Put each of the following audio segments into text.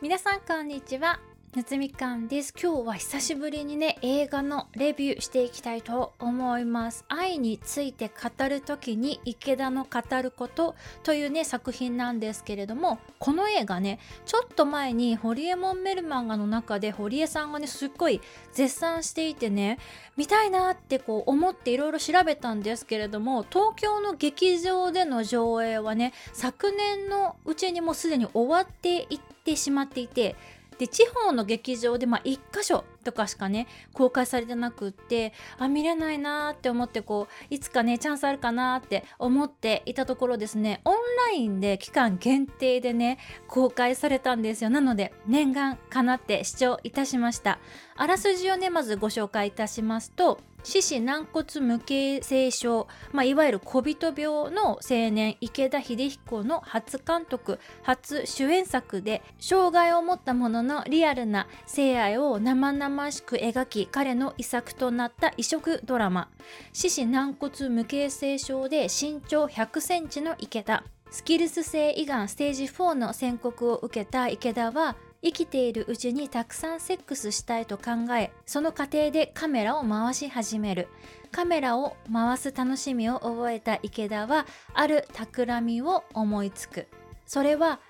皆さんこんにちは。夏みかんです。今日は久しぶりにね映画のレビューしていきたいと思います。愛について語る時に池田の語ることというね作品なんですけれどもこの映画ねちょっと前にホリエモンメルマンガの中で堀江さんがねすっごい絶賛していてね見たいなってこう思っていろいろ調べたんですけれども東京の劇場での上映はね昨年のうちにもうすでに終わっていってしまっていてで地方の劇場でまあ1箇所とかしかね公開されてなくってあ見れないなーって思ってこういつかねチャンスあるかなって思っていたところですね。オンラインで期間限定でね公開されたんですよ。なので念願かなって視聴いたしました。あらすじをねまずご紹介いたしますと四肢軟骨無形性症、まあ、いわゆる小人病の青年池田秀彦の初監督初主演作で障害を持った者のリアルな性愛を生々しく描き彼の遺作となった異色ドラマ四肢軟骨無形性症で身長100センチの池田。スキルス性胃がんステージ4の宣告を受けた池田は生きているうちにたくさんセックスしたいと考えその過程でカメラを回し始める。カメラを回す楽しみを覚えた池田はある企みを思いつく。それは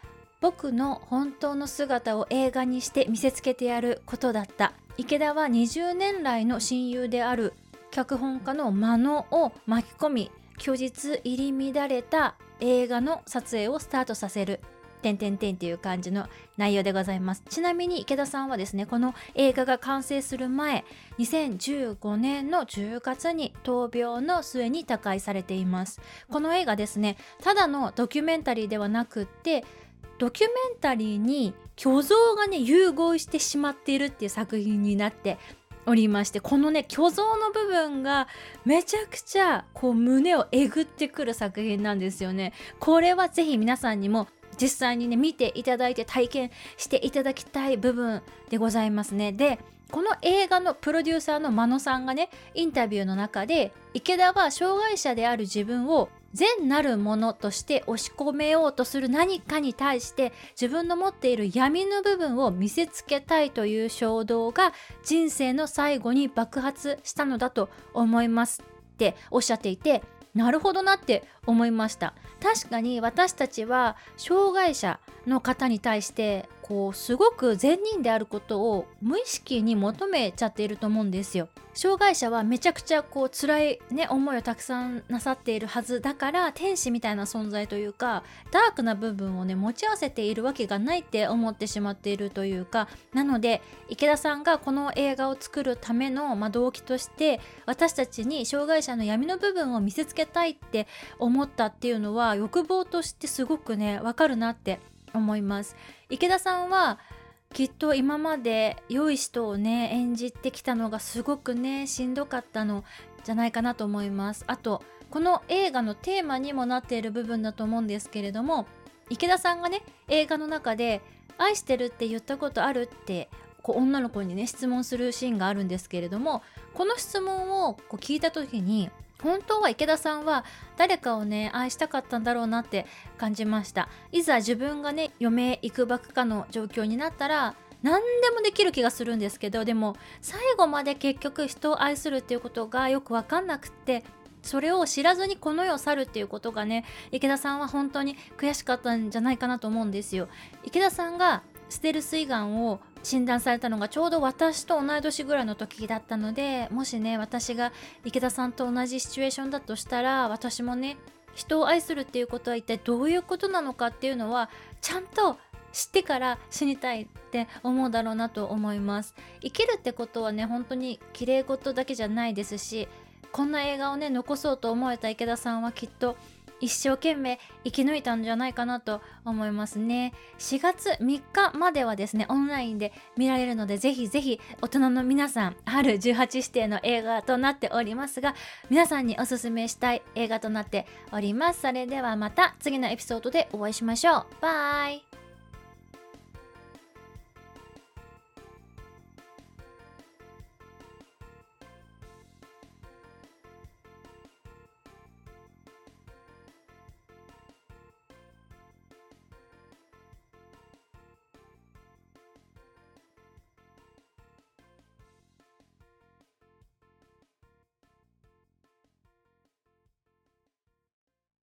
僕の本当の姿を映画にして見せつけてやることだった。池田は20年来の親友である脚本家の真野を巻き込み虚実入り乱れた映画の撮影をスタートさせる。てんてんてんっていう感じの内容でございます。ちなみに池田さんはですね、この映画が完成する前、2015年の10月に闘病の末に他界されています。この映画ですね、ただのドキュメンタリーではなくって、ドキュメンタリーに虚像がね、融合してしまっているっていう作品になっておりましてこのね虚像の部分がめちゃくちゃこう胸をえぐってくる作品なんですよねこれはぜひ皆さんにも実際にね見ていただいて体験していただきたい部分でございますね。でこの映画のプロデューサーの真野さんがねインタビューの中で池田は障害者である自分を善なるものとして押し込めようとする何かに対して自分の持っている闇の部分を見せつけたいという衝動が人生の最後に爆発したのだと思いますっておっしゃっていてなるほどなって思いました確かに私たちは障害者の方に対してこうすごく善人であることを無意識に求めちゃっていると思うんですよ。障害者はめちゃくちゃこう辛いね思いをたくさんなさっているはずだから天使みたいな存在というかダークな部分をね持ち合わせているわけがないって思ってしまっているというかなので池田さんがこの映画を作るための、まあ、動機として私たちに障害者の闇の部分を見せつけたいって思思ったっていうのは欲望としてすごくねわかるなって思います池田さんはきっと今まで良い人をね演じてきたのがすごくねしんどかったのじゃないかなと思いますあとこの映画のテーマにもなっている部分だと思うんですけれども池田さんがね映画の中で「愛してるって言ったことある?」ってこう女の子にね質問するシーンがあるんですけれどもこの質問をこう聞いた時に本当は池田さんは誰かをね愛したかったんだろうなって感じました。いざ自分がね余命いくばくかの状況になったら何でもできる気がするんですけどでも最後まで結局人を愛するっていうことがよく分かんなくってそれを知らずにこの世を去るっていうことがね池田さんは本当に悔しかったんじゃないかなと思うんですよ。池田さんがステルス胃がんを診断されたのがちょうど私と同い年ぐらいの時だったのでもしね私が池田さんと同じシチュエーションだとしたら私もね人を愛するっていうことは一体どういうことなのかっていうのはちゃんと知ってから死にたいって思うだろうなと思います。生きるってことはね本当に綺麗事だけじゃないですしこんな映画をね残そうと思えた池田さんはきっと一生懸命生き抜いたんじゃないかなと思いますね。4月3日まではですねオンラインで見られるのでぜひぜひ大人の皆さん春18指定の映画となっておりますが皆さんにおすすめしたい映画となっております。それではまた次のエピソードでお会いしましょう。バイ。